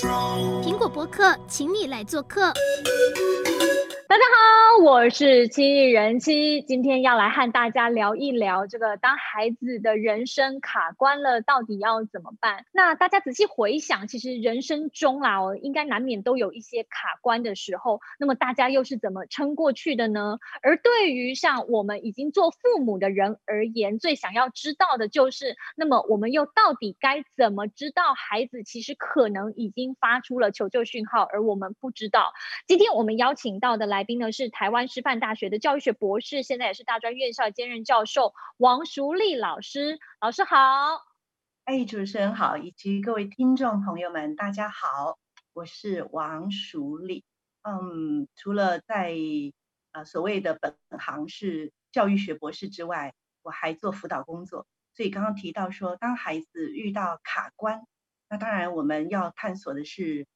苹果播客，请你来做客。大家好，我是七人妻，今天要来和大家聊一聊这个当孩子的人生卡关了，到底要怎么办？那大家仔细回想，其实人生中啦，哦，应该难免都有一些卡关的时候。那么大家又是怎么撑过去的呢？而对于像我们已经做父母的人而言，最想要知道的就是，那么我们又到底该怎么知道孩子其实可能已经发出了求救讯号，而我们不知道？今天我们邀请到的来。来宾呢是台湾师范大学的教育学博士，现在也是大专院校兼任教授王淑丽老师。老师好，哎，主持人好，以及各位听众朋友们，大家好，我是王淑丽。嗯，除了在呃所谓的本行是教育学博士之外，我还做辅导工作。所以刚刚提到说，当孩子遇到卡关，那当然我们要探索的是，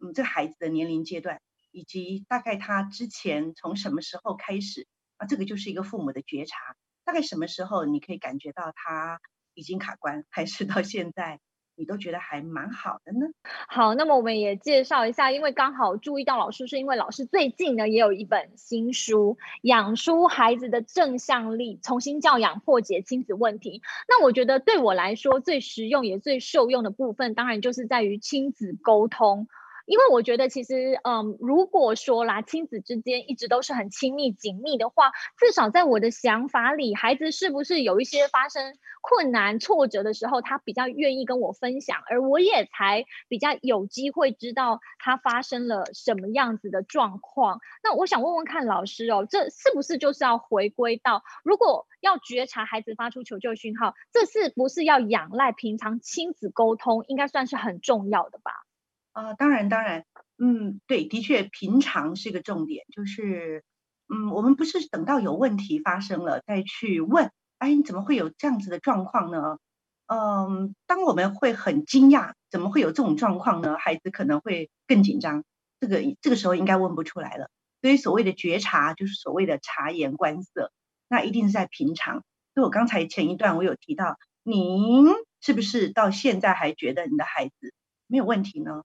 嗯，这孩子的年龄阶段。以及大概他之前从什么时候开始啊？这个就是一个父母的觉察。大概什么时候你可以感觉到他已经卡关，还是到现在你都觉得还蛮好的呢？好，那么我们也介绍一下，因为刚好注意到老师，是因为老师最近呢也有一本新书《养出孩子的正向力：重新教养，破解亲子问题》。那我觉得对我来说最实用也最受用的部分，当然就是在于亲子沟通。因为我觉得，其实，嗯，如果说啦，亲子之间一直都是很亲密紧密的话，至少在我的想法里，孩子是不是有一些发生困难、挫折的时候，他比较愿意跟我分享，而我也才比较有机会知道他发生了什么样子的状况。那我想问问看老师哦，这是不是就是要回归到，如果要觉察孩子发出求救讯号，这是不是要仰赖平常亲子沟通，应该算是很重要的吧？啊、当然，当然，嗯，对，的确，平常是一个重点，就是，嗯，我们不是等到有问题发生了再去问，哎，你怎么会有这样子的状况呢？嗯，当我们会很惊讶，怎么会有这种状况呢？孩子可能会更紧张，这个这个时候应该问不出来了。所以所谓的觉察，就是所谓的察言观色，那一定是在平常。所以我刚才前一段我有提到，您是不是到现在还觉得你的孩子没有问题呢？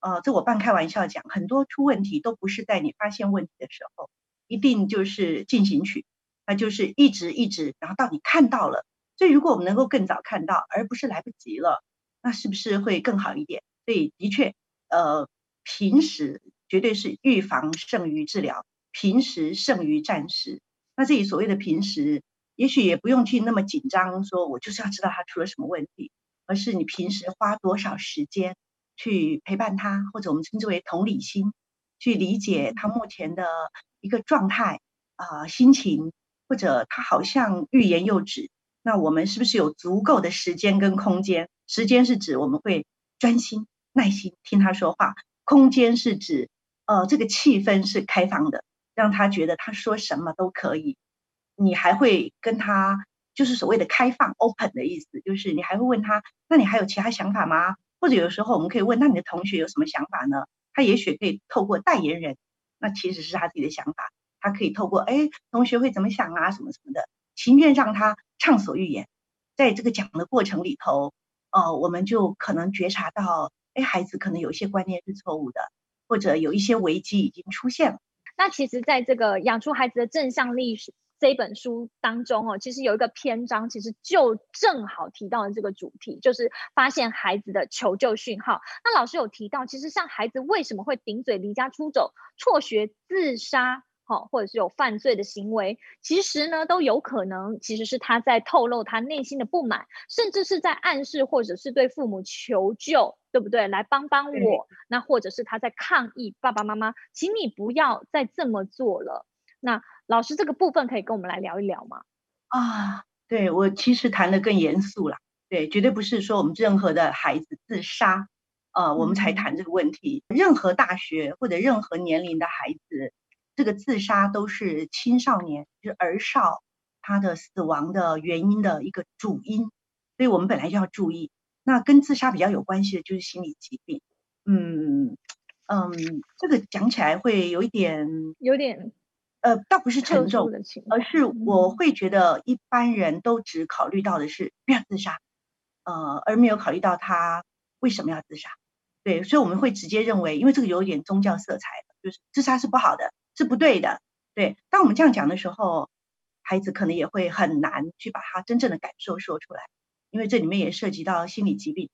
呃，这我半开玩笑讲，很多出问题都不是在你发现问题的时候，一定就是进行曲，那就是一直一直，然后到你看到了。所以如果我们能够更早看到，而不是来不及了，那是不是会更好一点？所以的确，呃，平时绝对是预防胜于治疗，平时胜于战时。那这里所谓的平时，也许也不用去那么紧张，说我就是要知道他出了什么问题，而是你平时花多少时间。去陪伴他，或者我们称之为同理心，去理解他目前的一个状态啊、心情，或者他好像欲言又止。那我们是不是有足够的时间跟空间？时间是指我们会专心耐心听他说话，空间是指呃这个气氛是开放的，让他觉得他说什么都可以。你还会跟他就是所谓的开放 open 的意思，就是你还会问他，那你还有其他想法吗？或者有时候我们可以问，那你的同学有什么想法呢？他也许可以透过代言人，那其实是他自己的想法，他可以透过哎，同学会怎么想啊，什么什么的，情愿让他畅所欲言。在这个讲的过程里头，呃，我们就可能觉察到，哎，孩子可能有一些观念是错误的，或者有一些危机已经出现了。那其实，在这个养出孩子的正向力这本书当中哦，其实有一个篇章，其实就正好提到了这个主题，就是发现孩子的求救讯号。那老师有提到，其实像孩子为什么会顶嘴、离家出走、辍学、自杀，好，或者是有犯罪的行为，其实呢都有可能，其实是他在透露他内心的不满，甚至是在暗示或者是对父母求救，对不对？来帮帮我。那或者是他在抗议爸爸妈妈，请你不要再这么做了。那老师，这个部分可以跟我们来聊一聊吗？啊，对，我其实谈的更严肃了，对，绝对不是说我们任何的孩子自杀，呃，我们才谈这个问题。嗯、任何大学或者任何年龄的孩子，这个自杀都是青少年，就是儿少他的死亡的原因的一个主因，所以我们本来就要注意。那跟自杀比较有关系的就是心理疾病，嗯嗯，这个讲起来会有一点，有点。呃，倒不是沉重，而是我会觉得一般人都只考虑到的是不要自杀，呃，而没有考虑到他为什么要自杀。对，所以我们会直接认为，因为这个有点宗教色彩，就是自杀是不好的，是不对的。对，当我们这样讲的时候，孩子可能也会很难去把他真正的感受说出来，因为这里面也涉及到心理疾病，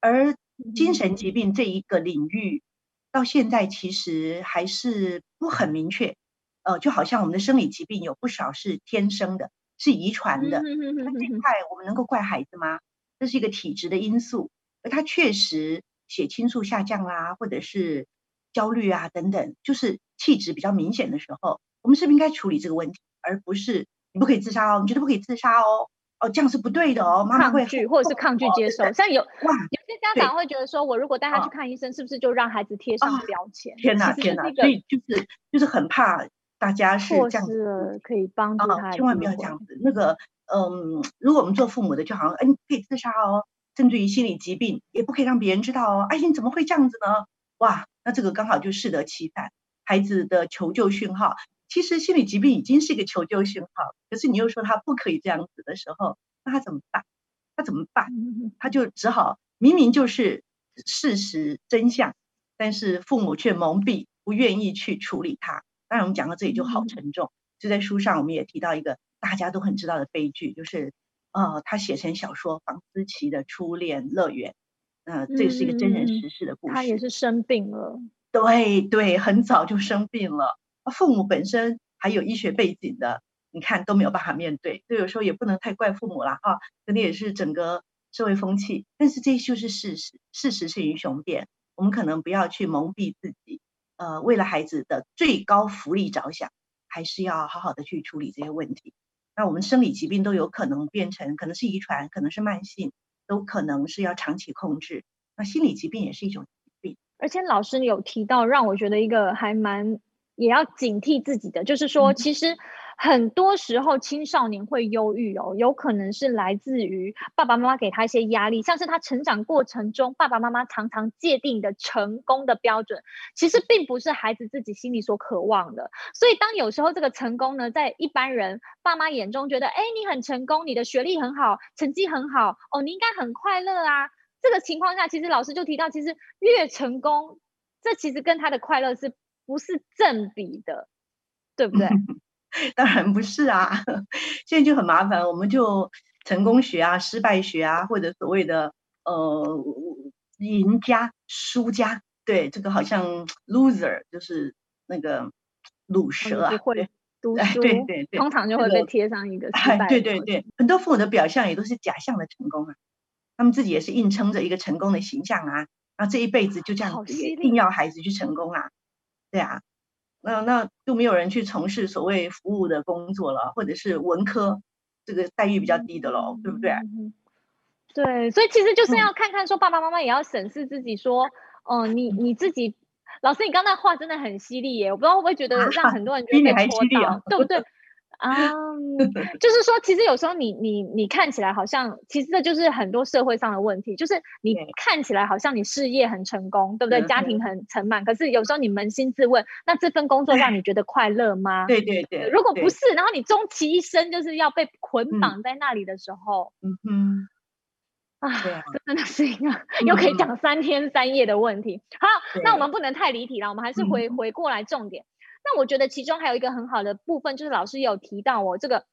而精神疾病这一个领域，到现在其实还是不很明确。呃，就好像我们的生理疾病有不少是天生的，是遗传的，那这块我们能够怪孩子吗？这是一个体质的因素，而他确实血清素下降啦、啊，或者是焦虑啊等等，就是气质比较明显的时候，我们是不是应该处理这个问题，而不是你不可以自杀哦，你绝对不可以自杀哦，哦这样是不对的哦，妈妈会抗拒或者是抗拒接受，像有哇有些家长会觉得说，我如果带他去看医生，是不是就让孩子贴上标签？天哪天哪，所以就是就是很怕。大家是这样子，可以帮助他、哦，千万不要这样子。那个，嗯，如果我们做父母的，就好像，哎，你可以自杀哦，甚至于心理疾病也不可以让别人知道哦。哎，你怎么会这样子呢？哇，那这个刚好就适得其反，孩子的求救讯号。其实心理疾病已经是一个求救讯号，可是你又说他不可以这样子的时候，那他怎么办？他怎么办？他就只好明明就是事实真相，但是父母却蒙蔽，不愿意去处理它。当然，我们讲到这里就好沉重。就在书上，我们也提到一个大家都很知道的悲剧，就是呃，他写成小说《房思琪的初恋乐园》。呃，这是一个真人实事的故事。他也是生病了。对对，很早就生病了。父母本身还有医学背景的，你看都没有办法面对。所以有时候也不能太怪父母了啊，可能也是整个社会风气。但是这就是事实，事实是英雄辩。我们可能不要去蒙蔽自己。呃，为了孩子的最高福利着想，还是要好好的去处理这些问题。那我们生理疾病都有可能变成，可能是遗传，可能是慢性，都可能是要长期控制。那心理疾病也是一种疾病。而且老师有提到，让我觉得一个还蛮也要警惕自己的，就是说，其实。很多时候青少年会忧郁哦，有可能是来自于爸爸妈妈给他一些压力，像是他成长过程中爸爸妈妈常常界定的成功的标准，其实并不是孩子自己心里所渴望的。所以当有时候这个成功呢，在一般人爸妈眼中觉得，哎，你很成功，你的学历很好，成绩很好，哦，你应该很快乐啊。这个情况下，其实老师就提到，其实越成功，这其实跟他的快乐是不是正比的，对不对？当然不是啊，现在就很麻烦，我们就成功学啊、失败学啊，或者所谓的呃赢家、输家，对这个好像 loser 就是那个鲁蛇啊，会读书，对对对，通常就会被贴上一个失败。对对对，很多父母的表象也都是假象的成功啊，他们自己也是硬撑着一个成功的形象啊，然后这一辈子就这样子，一定要孩子去成功啊，对啊。那那就没有人去从事所谓服务的工作了，或者是文科，这个待遇比较低的喽，对不对？对，所以其实就是要看看说爸爸妈妈也要审视自己，说，哦、呃，你你自己，老师，你刚才话真的很犀利耶，我不知道会不会觉得让 很多人觉得被戳到，啊、对不对？啊，um, 就是说，其实有时候你你你看起来好像，其实这就是很多社会上的问题，就是你看起来好像你事业很成功，对不对？家庭很圆满，可是有时候你扪心自问，那这份工作让你觉得快乐吗？对对对。如果不是，然后你终其一生就是要被捆绑在那里的时候，嗯哼，啊，真的是一个又可以讲三天三夜的问题。好，那我们不能太离题了，我们还是回回过来重点。那我觉得其中还有一个很好的部分，就是老师有提到我这个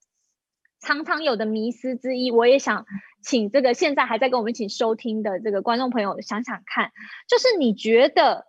常常有的迷思之一，我也想请这个现在还在跟我们一起收听的这个观众朋友想想看，就是你觉得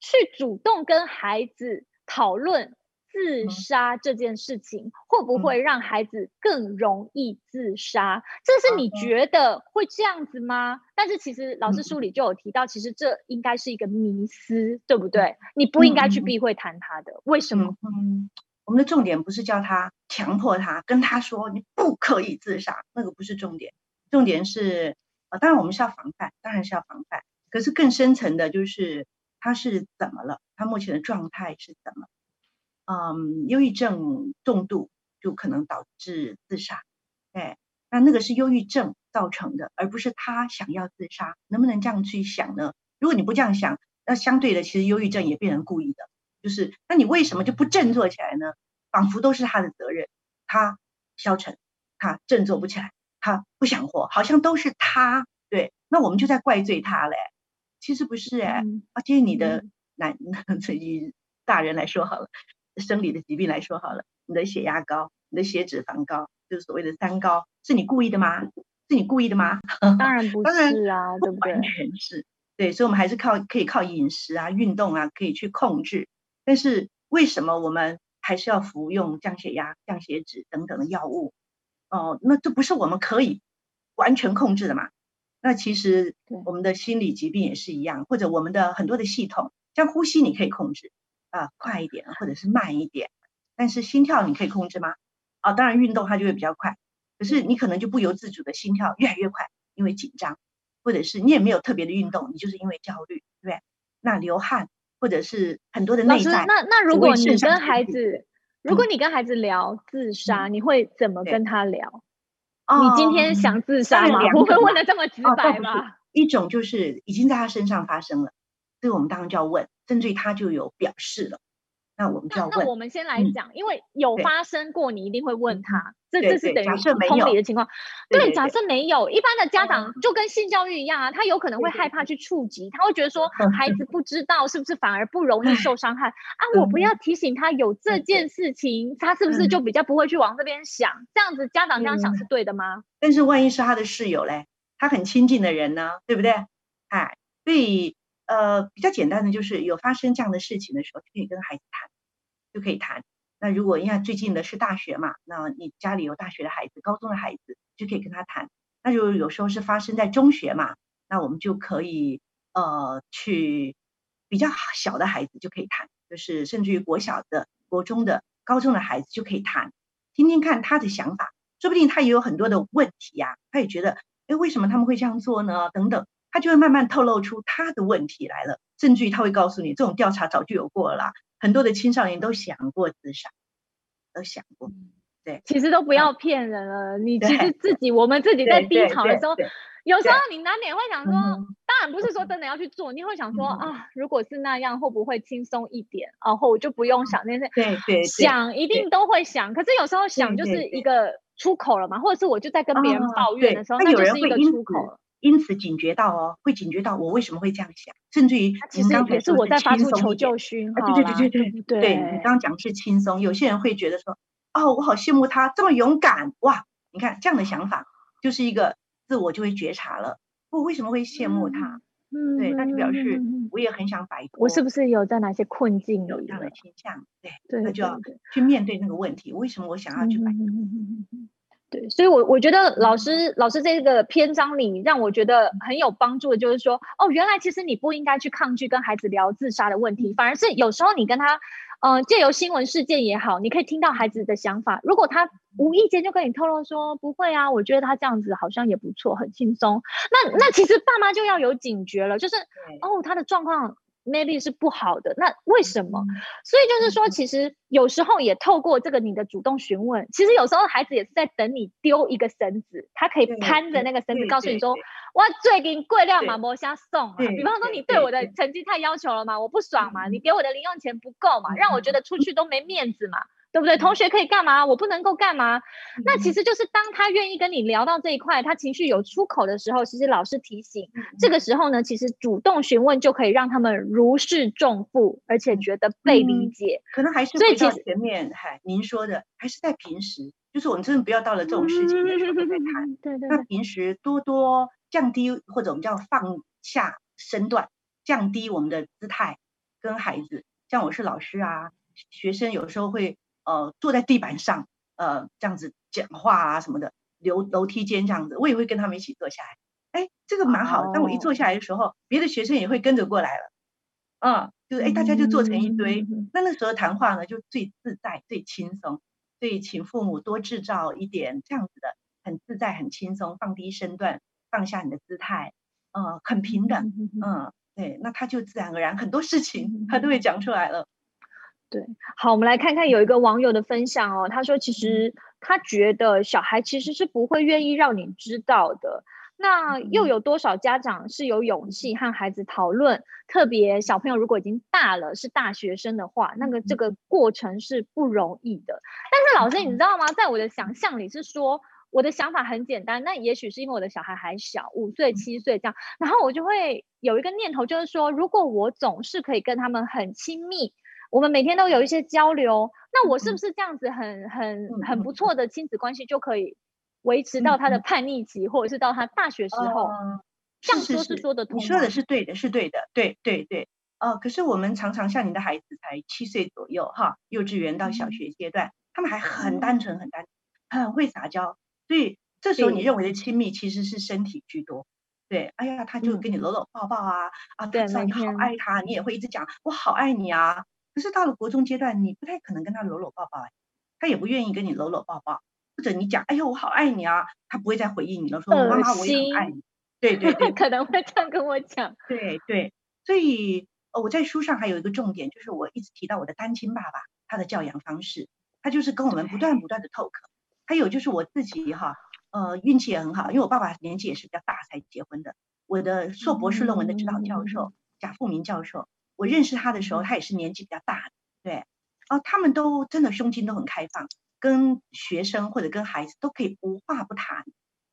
去主动跟孩子讨论。自杀这件事情会不会让孩子更容易自杀？这是你觉得会这样子吗？但是其实老师书里就有提到，其实这应该是一个迷思，对不对？你不应该去避讳谈他的，为什么？嗯，我们的重点不是叫他强迫他，跟他说你不可以自杀，那个不是重点。重点是，呃，当然我们是要防范，当然是要防范。可是更深层的就是他是怎么了？他目前的状态是怎么？嗯，忧郁症重度就可能导致自杀，哎，那那个是忧郁症造成的，而不是他想要自杀，能不能这样去想呢？如果你不这样想，那相对的，其实忧郁症也变成故意的，就是那你为什么就不振作起来呢？仿佛都是他的责任，他消沉，他振作不起来，他不想活，好像都是他，对，那我们就在怪罪他嘞。其实不是哎、欸，嗯、啊，其实你的男，对于大人来说好了，生理的疾病来说好了，你的血压高，你的血脂肪高，就是所谓的三高，是你故意的吗？是你故意的吗？当然不是啊，对不对？完全是，对，所以我们还是靠可以靠饮食啊、运动啊，可以去控制。但是为什么我们还是要服用降血压、降血脂等等的药物？哦，那这不是我们可以完全控制的嘛？那其实我们的心理疾病也是一样，或者我们的很多的系统，像呼吸你可以控制啊，快一点或者是慢一点，但是心跳你可以控制吗？啊，当然运动它就会比较快，可是你可能就不由自主的心跳越来越快，因为紧张，或者是你也没有特别的运动，你就是因为焦虑，对不对？那流汗或者是很多的内在。那那如果你跟孩子，如果你跟孩子聊自杀，嗯、你会怎么跟他聊？你今天想自杀吗？不会问的这么直白吗？哦、一种就是已经在他身上发生了，这个我们当然就要问，甚至于他就有表示了。那我们就要问。那我们先来讲，因为有发生过，你一定会问他。这这是等于同理的情况。对，假设没有，一般的家长就跟性教育一样啊，他有可能会害怕去触及，他会觉得说孩子不知道是不是反而不容易受伤害啊？我不要提醒他有这件事情，他是不是就比较不会去往这边想？这样子家长这样想是对的吗？但是万一是他的室友嘞，他很亲近的人呢，对不对？哎，所以呃，比较简单的就是有发生这样的事情的时候，就可以跟孩子谈。就可以谈。那如果因为最近的是大学嘛，那你家里有大学的孩子、高中的孩子，就可以跟他谈。那就有时候是发生在中学嘛，那我们就可以呃去比较小的孩子就可以谈，就是甚至于国小的、国中的、高中的孩子就可以谈，听听看他的想法，说不定他也有很多的问题呀、他也觉得，哎，为什么他们会这样做呢？等等，他就会慢慢透露出他的问题来了，甚至于他会告诉你，这种调查早就有过了啦。很多的青少年都想过自杀，都想过，对，其实都不要骗人了。你其实自己，我们自己在低潮的时候，有时候你难免会想说，当然不是说真的要去做，你会想说啊，如果是那样，会不会轻松一点？然后我就不用想那些，对对，想一定都会想。可是有时候想就是一个出口了嘛，或者是我就在跟别人抱怨的时候，那就是一个出口了。因此警觉到哦，会警觉到我为什么会这样想，甚至于其实也是我在发出求救讯号。对对对对对，对你刚刚讲是轻松，有些人会觉得说，哦，我好羡慕他这么勇敢哇！你看这样的想法就是一个自我就会觉察了，我为什么会羡慕他？嗯，对，那就表示我也很想摆脱。我是不是有在哪些困境有这样的倾向？对，那就要去面对那个问题，为什么我想要去摆脱？对，所以我，我我觉得老师老师这个篇章里让我觉得很有帮助的，就是说，哦，原来其实你不应该去抗拒跟孩子聊自杀的问题，反而是有时候你跟他，呃，借由新闻事件也好，你可以听到孩子的想法。如果他无意间就跟你透露说，不会啊，我觉得他这样子好像也不错，很轻松。那那其实爸妈就要有警觉了，就是哦，他的状况。Maybe 是不好的，那为什么？所以就是说，其实有时候也透过这个你的主动询问，其实有时候孩子也是在等你丢一个绳子，他可以攀着那个绳子，告诉你说，我最近贵量嘛，没瞎送啊。比方说，你对我的成绩太要求了嘛，我不爽嘛，你给我的零用钱不够嘛，让我觉得出去都没面子嘛。对不对？同学可以干嘛？我不能够干嘛？嗯、那其实就是当他愿意跟你聊到这一块，他情绪有出口的时候，其实老师提醒，嗯、这个时候呢，其实主动询问就可以让他们如释重负，而且觉得被理解。嗯、可能还是回到前面，嗨，您说的还是在平时，就是我们真的不要到了这种事情的时候再谈。对对。那平时多多降低或者我们叫放下身段，降低我们的姿态，跟孩子，像我是老师啊，学生有时候会。呃，坐在地板上，呃，这样子讲话啊什么的，楼楼梯间这样子，我也会跟他们一起坐下来。哎，这个蛮好的。当我一坐下来的时候，别的学生也会跟着过来了。嗯，就是哎，大家就坐成一堆。那那时候谈话呢，就最自在、最轻松。所以，请父母多制造一点这样子的，很自在、很轻松，放低身段，放下你的姿态，嗯，很平等。嗯，对，那他就自然而然很多事情他都会讲出来了。对，好，我们来看看有一个网友的分享哦。他说，其实他觉得小孩其实是不会愿意让你知道的。那又有多少家长是有勇气和孩子讨论？特别小朋友如果已经大了，是大学生的话，那个这个过程是不容易的。但是老师，你知道吗？在我的想象里是说，我的想法很简单，那也许是因为我的小孩还小，五岁、七岁这样，然后我就会有一个念头，就是说，如果我总是可以跟他们很亲密，我们每天都有一些交流，那我是不是这样子很很很不错的亲子关系就可以维持到他的叛逆期，或者是到他大学时候？这样说是说得通，你说的是对的，是对的，对对对。哦，可是我们常常像你的孩子才七岁左右哈，幼稚园到小学阶段，他们还很单纯，很单纯，很会撒娇。所以这时候你认为的亲密其实是身体居多，对，哎呀，他就跟你搂搂抱抱啊，嗯、啊，对，你好爱他，你也会一直讲我好爱你啊。可是到了国中阶段，你不太可能跟他搂搂抱抱，他也不愿意跟你搂搂抱抱，或者你讲哎呦我好爱你啊，他不会再回应你了，说妈妈我也很爱你，对对对，可能会这样跟我讲，对对，所以呃我在书上还有一个重点，就是我一直提到我的单亲爸爸他的教养方式，他就是跟我们不断不断的 talk。还有就是我自己哈，呃，运气也很好，因为我爸爸年纪也是比较大才结婚的。我的硕博士论文的指导教授贾富明教授，我认识他的时候，他也是年纪比较大的，对，哦，他们都真的胸襟都很开放，跟学生或者跟孩子都可以无话不谈，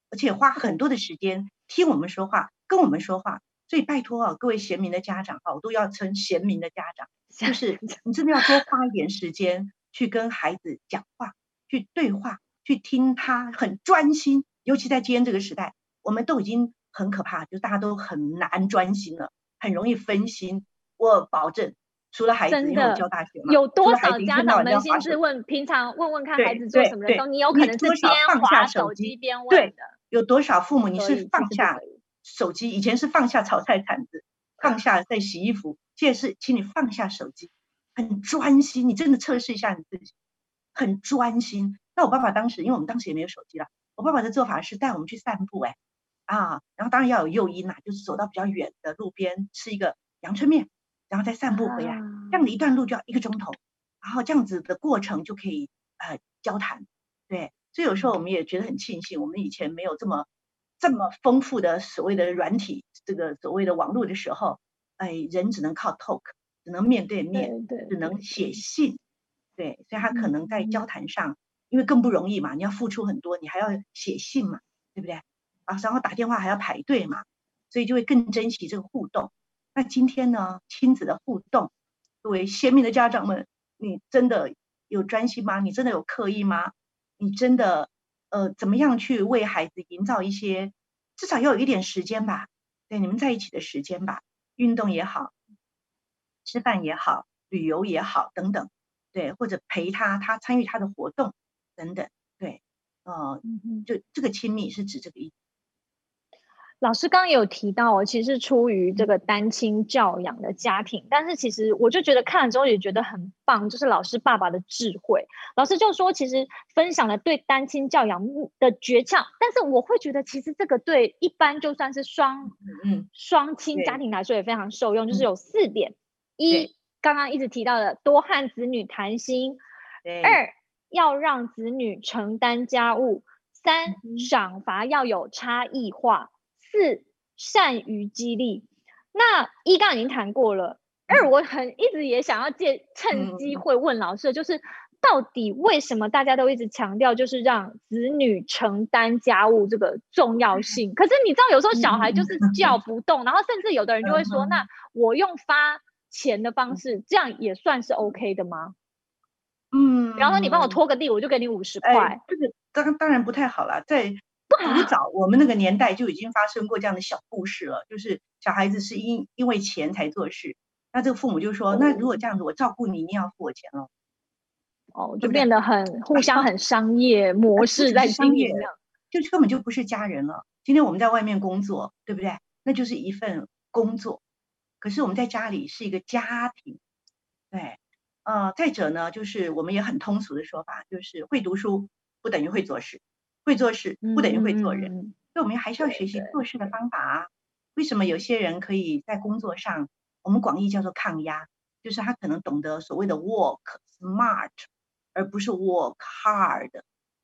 而且花很多的时间听我们说话，跟我们说话。所以拜托啊，各位贤明的家长啊，我都要称贤明的家长，就是你真的要多花一点时间去跟孩子讲话，去对话。去听他很专心，尤其在今天这个时代，我们都已经很可怕，就大家都很难专心了，很容易分心。我保证，除了孩子，因为我教大学嘛，有多少家长扪心自问，平常问问看孩子做什么的时候，你有可能是边滑手机边问的。对，有多少父母你是放下手机？以前是放下炒菜铲子，放下在洗衣服，现在是请你放下手机，很专心。你真的测试一下你自己，很专心。那我爸爸当时，因为我们当时也没有手机了，我爸爸的做法是带我们去散步，哎，啊，然后当然要有诱因啦，就是走到比较远的路边吃一个阳春面，然后再散步回来，这样的一段路就要一个钟头，然后这样子的过程就可以呃交谈，对，所以有时候我们也觉得很庆幸，我们以前没有这么这么丰富的所谓的软体，这个所谓的网络的时候，哎，人只能靠 talk，只能面对面，对，只能写信，对，所以他可能在交谈上。因为更不容易嘛，你要付出很多，你还要写信嘛，对不对？啊，然后打电话还要排队嘛，所以就会更珍惜这个互动。那今天呢，亲子的互动，各位鲜明的家长们，你真的有专心吗？你真的有刻意吗？你真的呃，怎么样去为孩子营造一些，至少要有一点时间吧，对，你们在一起的时间吧，运动也好，吃饭也好，旅游也好，等等，对，或者陪他，他参与他的活动。等等，对，呃，就这个亲密是指这个意思。老师刚刚有提到哦，其实是出于这个单亲教养的家庭，但是其实我就觉得看了之后也觉得很棒，就是老师爸爸的智慧。老师就说，其实分享了对单亲教养的诀窍，但是我会觉得，其实这个对一般就算是双嗯双亲家庭来说也非常受用，就是有四点：一，刚刚一直提到的多和子女谈心；二。要让子女承担家务，三赏罚要有差异化，四善于激励。那一刚刚已经谈过了，二我很一直也想要借趁机会问老师，就是到底为什么大家都一直强调就是让子女承担家务这个重要性？可是你知道有时候小孩就是叫不动，然后甚至有的人就会说，那我用发钱的方式，这样也算是 OK 的吗？嗯，然后你帮我拖个地，我就给你五十块。哎，这个当当然不太好了，在古早我们那个年代就已经发生过这样的小故事了，就是小孩子是因因为钱才做事，那这个父母就说，那如果这样子，我照顾你，你要付我钱了。哦，就变得很互相很商业模式在经营，就根本就不是家人了。今天我们在外面工作，对不对？那就是一份工作，可是我们在家里是一个家庭，对。呃，再者呢，就是我们也很通俗的说法，就是会读书不等于会做事，会做事不等于会做人，嗯、所以我们还是要学习做事的方法啊。为什么有些人可以在工作上，我们广义叫做抗压，就是他可能懂得所谓的 work smart，而不是 work hard。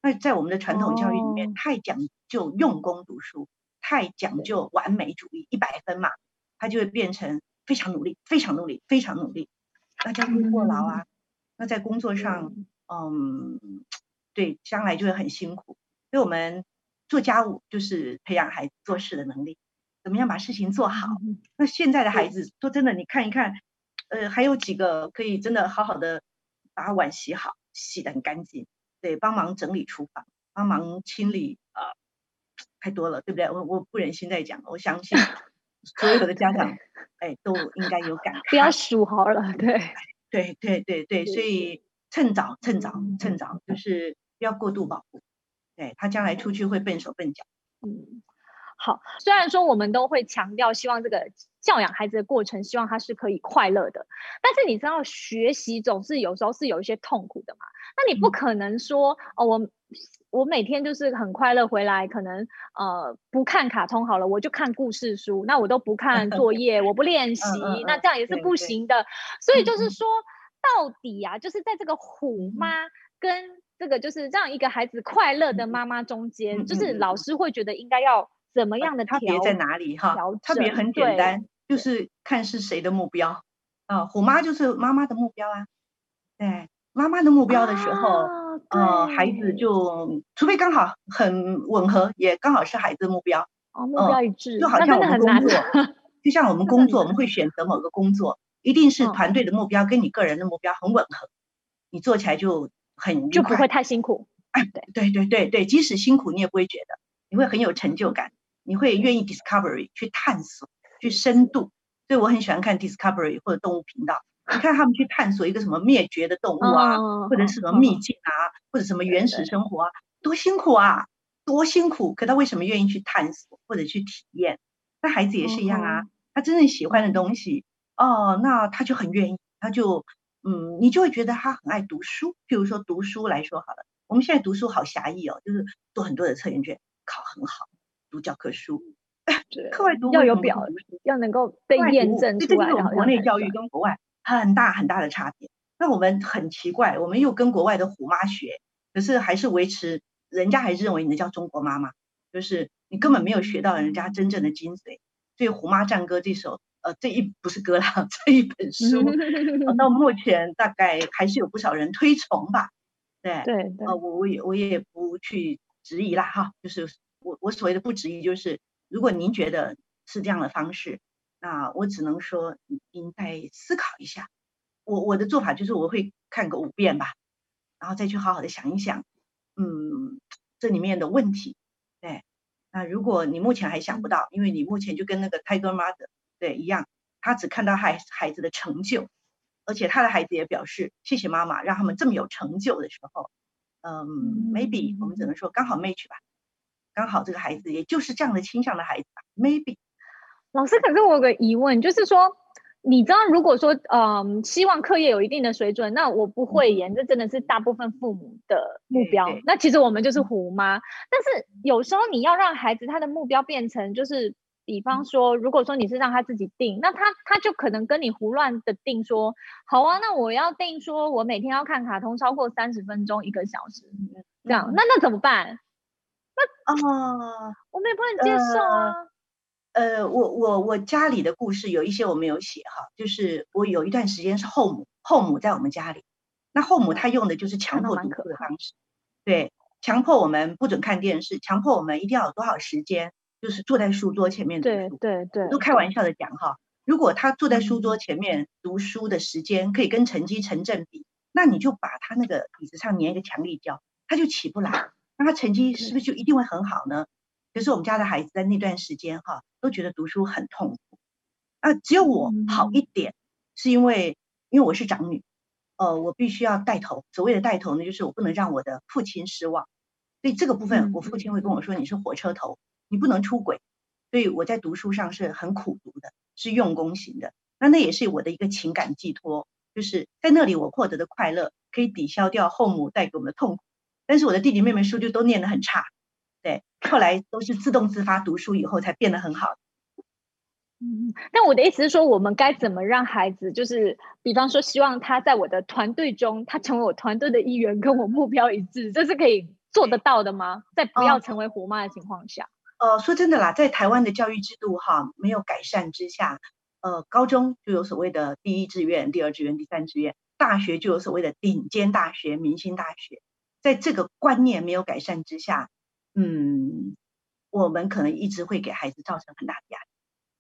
那在我们的传统教育里面，太讲究用功读书，太讲究完美主义，一百分嘛，他就会变成非常努力，非常努力，非常努力。那叫做过劳啊，那在工作上，嗯，对，将来就会很辛苦。所以我们做家务就是培养孩子做事的能力，怎么样把事情做好。那现在的孩子说真的，你看一看，呃，还有几个可以真的好好的把碗洗好，洗得很干净，对，帮忙整理厨房，帮忙清理啊。呃太多了，对不对？我我不忍心再讲，我相信 所有的家长，哎，都应该有感。不要数好了，对，对对对对，所以趁早趁早趁早，就是不要过度保护，对，他将来出去会笨手笨脚。嗯，好，虽然说我们都会强调，希望这个教养孩子的过程，希望他是可以快乐的，但是你知道，学习总是有时候是有一些痛苦的嘛。那你不可能说、嗯、哦，我。我每天就是很快乐回来，可能呃不看卡通好了，我就看故事书。那我都不看作业，我不练习，那这样也是不行的。所以就是说，到底啊，就是在这个虎妈跟这个就是让一个孩子快乐的妈妈中间，就是老师会觉得应该要怎么样的调？差别在哪里哈？差别很简单，就是看是谁的目标啊。虎妈就是妈妈的目标啊，对。妈妈的目标的时候，哦、呃，孩子就除非刚好很吻合，也刚好是孩子的目标，哦，目标一致，呃、就好像我们工作，就像我们工作，我们会选择某个工作，一定是团队的目标跟你个人的目标很吻合，你做起来就很就不会太辛苦。哎，对对对对，即使辛苦你也不会觉得，你会很有成就感，你会愿意 discovery 去探索，去深度，所以我很喜欢看 discovery 或者动物频道。你看他们去探索一个什么灭绝的动物啊，哦、或者是什么秘境啊，哦、或者什么原始生活啊，多辛苦啊，多辛苦！可他为什么愿意去探索或者去体验？那孩子也是一样啊，哦、他真正喜欢的东西，哦，那他就很愿意，他就嗯，你就会觉得他很爱读书。譬如说读书来说好了，我们现在读书好狭义哦，就是做很多的测验卷，考很好，读教科书，对 课外读要有表，要能够被验证出来。这种国内教育跟国外。很大很大的差别。那我们很奇怪，我们又跟国外的虎妈学，可是还是维持，人家还是认为你的叫中国妈妈，就是你根本没有学到人家真正的精髓。所以《虎妈战歌》这首，呃，这一不是歌啦，这一本书，到目前大概还是有不少人推崇吧。对对对，呃，我我也我也不去质疑啦，哈，就是我我所谓的不质疑，就是如果您觉得是这样的方式。那我只能说，您再思考一下。我我的做法就是，我会看个五遍吧，然后再去好好的想一想，嗯，这里面的问题。对，那如果你目前还想不到，因为你目前就跟那个 Tiger Mother 对一样，他只看到孩孩子的成就，而且他的孩子也表示谢谢妈妈让他们这么有成就的时候，嗯，maybe 我们只能说刚好 match 吧，刚好这个孩子也就是这样的倾向的孩子吧，maybe。老师，可是我有个疑问，就是说，你知道，如果说，嗯，希望课业有一定的水准，那我不会演，这真的是大部分父母的目标。那其实我们就是虎妈，但是有时候你要让孩子他的目标变成，就是，比方说，如果说你是让他自己定，那他他就可能跟你胡乱的定说，好啊，那我要定说我每天要看卡通超过三十分钟一个小时，这样，那那怎么办？那啊，我们也不能接受啊。呃，我我我家里的故事有一些我没有写哈，就是我有一段时间是后母，后母在我们家里，那后母她用的就是强迫读书的方式，对，强迫我们不准看电视，强迫我们一定要有多少时间，就是坐在书桌前面读书，对对对，都开玩笑的讲哈，如果他坐在书桌前面读书的时间可以跟成绩成正比，那你就把他那个椅子上粘一个强力胶，他就起不来，那他成绩是不是就一定会很好呢？可是我们家的孩子在那段时间哈，都觉得读书很痛苦，啊，只有我好一点，是因为因为我是长女，呃，我必须要带头。所谓的带头呢，就是我不能让我的父亲失望，所以这个部分我父亲会跟我说：“你是火车头，你不能出轨。”所以我在读书上是很苦读的，是用功型的。那那也是我的一个情感寄托，就是在那里我获得的快乐可以抵消掉后母带给我们的痛苦。但是我的弟弟妹妹书就都念得很差。对，后来都是自动自发读书以后才变得很好。嗯，但我的意思是说，我们该怎么让孩子，就是比方说，希望他在我的团队中，他成为我团队的一员，跟我目标一致，这是可以做得到的吗？在不要成为虎妈的情况下？呃，呃，说真的啦，在台湾的教育制度哈没有改善之下，呃，高中就有所谓的第一志愿、第二志愿、第三志愿，大学就有所谓的顶尖大学、明星大学，在这个观念没有改善之下。嗯，我们可能一直会给孩子造成很大的压力。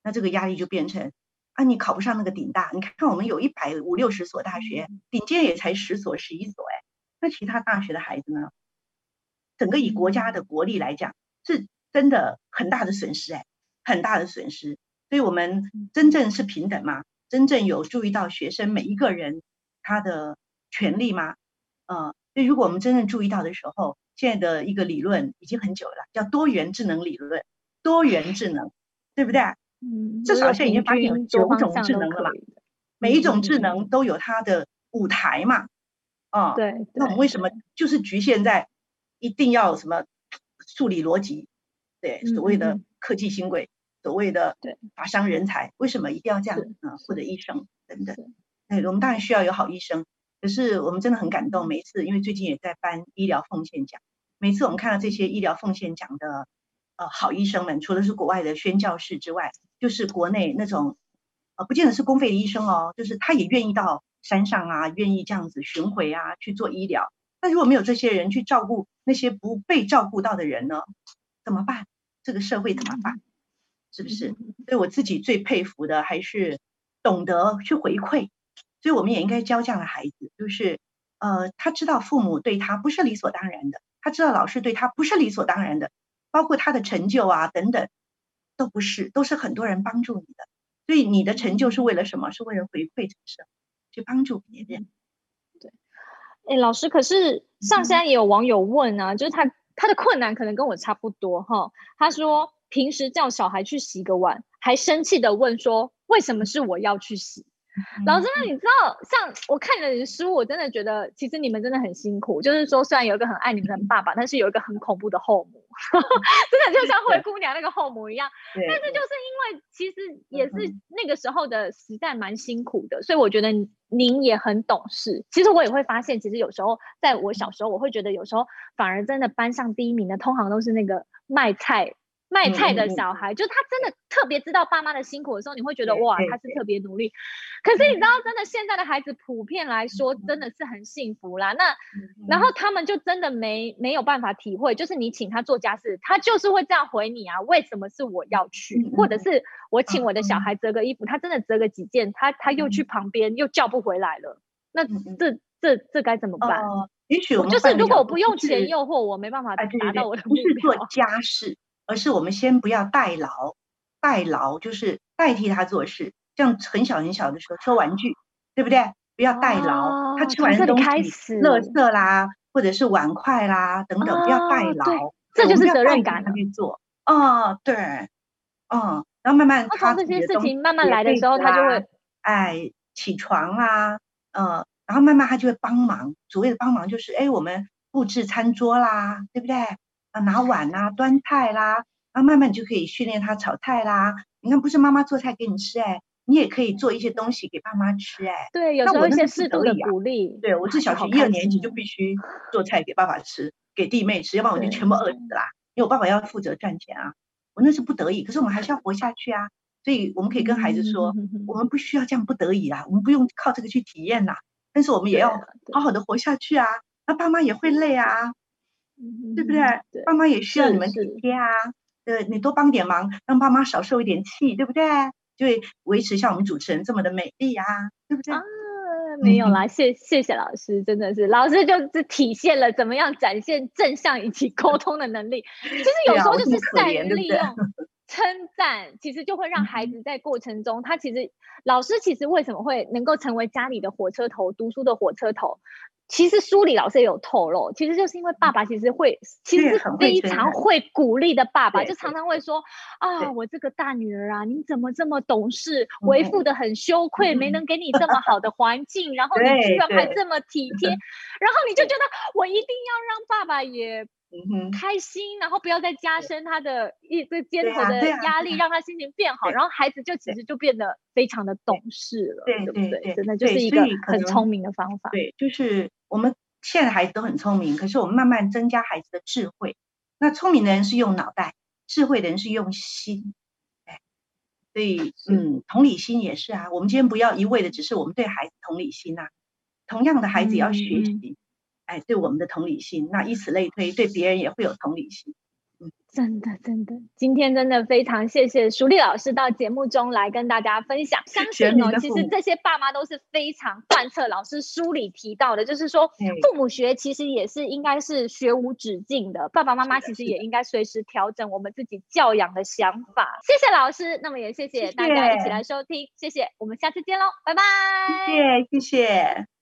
那这个压力就变成啊，你考不上那个顶大，你看看我们有一百五六十所大学，顶尖也才十所十一所，哎，那其他大学的孩子呢？整个以国家的国力来讲，是真的很大的损失，哎，很大的损失。所以我们真正是平等吗？真正有注意到学生每一个人他的权利吗？呃，所以如果我们真正注意到的时候，现在的一个理论已经很久了，叫多元智能理论，多元智能，对不对？嗯，至少现在已经发现有九种智能了嘛，每一种智能都有它的舞台嘛，啊、呃，对，那我们为什么就是局限在一定要什么数理逻辑，对，所谓的科技新贵。所谓的对法商人才，为什么一定要这样啊？或者医生等等，哎，我们当然需要有好医生。可是我们真的很感动，每一次因为最近也在颁医疗奉献奖，每次我们看到这些医疗奉献奖的呃好医生们，除了是国外的宣教士之外，就是国内那种呃不见得是公费的医生哦，就是他也愿意到山上啊，愿意这样子巡回啊去做医疗。那如果没有这些人去照顾那些不被照顾到的人呢？怎么办？这个社会怎么办？是不是？所以我自己最佩服的还是懂得去回馈，所以我们也应该教这样的孩子，就是呃，他知道父母对他不是理所当然的，他知道老师对他不是理所当然的，包括他的成就啊等等，都不是，都是很多人帮助你的。所以你的成就是为了什么？是为了回馈这个社会，去帮助别人。对，哎，老师，可是上山也有网友问啊，嗯、就是他他的困难可能跟我差不多哈，他说。平时叫小孩去洗个碗，还生气的问说：“为什么是我要去洗？”嗯、老师，那你知道，像我看你的书，我真的觉得，其实你们真的很辛苦。就是说，虽然有一个很爱你们的爸爸，嗯、但是有一个很恐怖的后母，嗯、真的就像灰姑娘那个后母一样。但是就是因为其实也是那个时候的时代蛮辛苦的，所以我觉得您也很懂事。其实我也会发现，其实有时候在我小时候，我会觉得有时候反而真的班上第一名的，通常都是那个卖菜。卖菜的小孩，嗯、就他真的特别知道爸妈的辛苦的时候，你会觉得哇，他是特别努力。可是你知道，真的现在的孩子普遍来说，真的是很幸福啦。那然后他们就真的没没有办法体会，就是你请他做家事，他就是会这样回你啊。为什么是我要去？或者是我请我的小孩折个衣服，他真的折个几件，他他又去旁边又叫不回来了。那这这这该怎么办？也许我就是如果我不用钱诱惑，我没办法达到我的目标。不是做家事。而是我们先不要代劳，代劳就是代替他做事。像很小很小的时候收玩具，对不对？不要代劳，哦、他吃完东西，垃圾啦，或者是碗筷啦等等，不要代劳，这就是责任感。他去做，哦，对，嗯，然后慢慢他这些事情慢慢来的时候，他就会哎起床啦，嗯，然后慢慢他就会帮忙。所谓的帮忙就是，哎，我们布置餐桌啦，对不对？啊，拿碗啦，端菜啦，啊，慢慢你就可以训练他炒菜啦。你看，不是妈妈做菜给你吃，哎，你也可以做一些东西给爸妈吃，哎。对，有时候一些适度的鼓励。对，我是小学一二年级就必须做菜给爸爸吃，给弟妹吃，要不然我就全部饿死啦。因为我爸爸要负责赚钱啊，我那是不得已，可是我们还是要活下去啊。所以我们可以跟孩子说，我们不需要这样不得已啊，我们不用靠这个去体验啦，但是我们也要好好的活下去啊。那爸妈也会累啊。对不对？对，爸妈也需要你们体贴啊。对，你多帮点忙，让爸妈少受一点气，对不对？就会维持像我们主持人这么的美丽啊，对不对？啊，没有啦，谢谢谢老师，真的是老师就是体现了怎么样展现正向以及沟通的能力。其实有时候就是善于利用称赞，其实就会让孩子在过程中，他其实老师其实为什么会能够成为家里的火车头，读书的火车头？其实书里老师也有透露，其实就是因为爸爸其实会，其实是非常会鼓励的爸爸，就常常会说啊，我这个大女儿啊，你怎么这么懂事？为父的很羞愧，没能给你这么好的环境，然后你居然还这么体贴，然后你就觉得我一定要让爸爸也。开心，然后不要再加深他的一这肩头的压力，让他心情变好，然后孩子就其实就变得非常的懂事了，对不对？真的就是一个很聪明的方法。对，就是我们现在孩子都很聪明，可是我们慢慢增加孩子的智慧。那聪明的人是用脑袋，智慧的人是用心。对，所以嗯，同理心也是啊。我们今天不要一味的只是我们对孩子同理心啊，同样的孩子也要学习。哎，对我们的同理心，那以此类推，对别人也会有同理心。真的真的，今天真的非常谢谢淑丽老师到节目中来跟大家分享。相信哦，其实这些爸妈都是非常贯彻老师书里提到的，就是说父母学其实也是应该是学无止境的，爸爸妈妈其实也应该随时调整我们自己教养的想法。谢谢老师，那么也谢谢大家一起来收听，谢谢，谢谢我们下次见喽，拜拜。谢谢谢谢。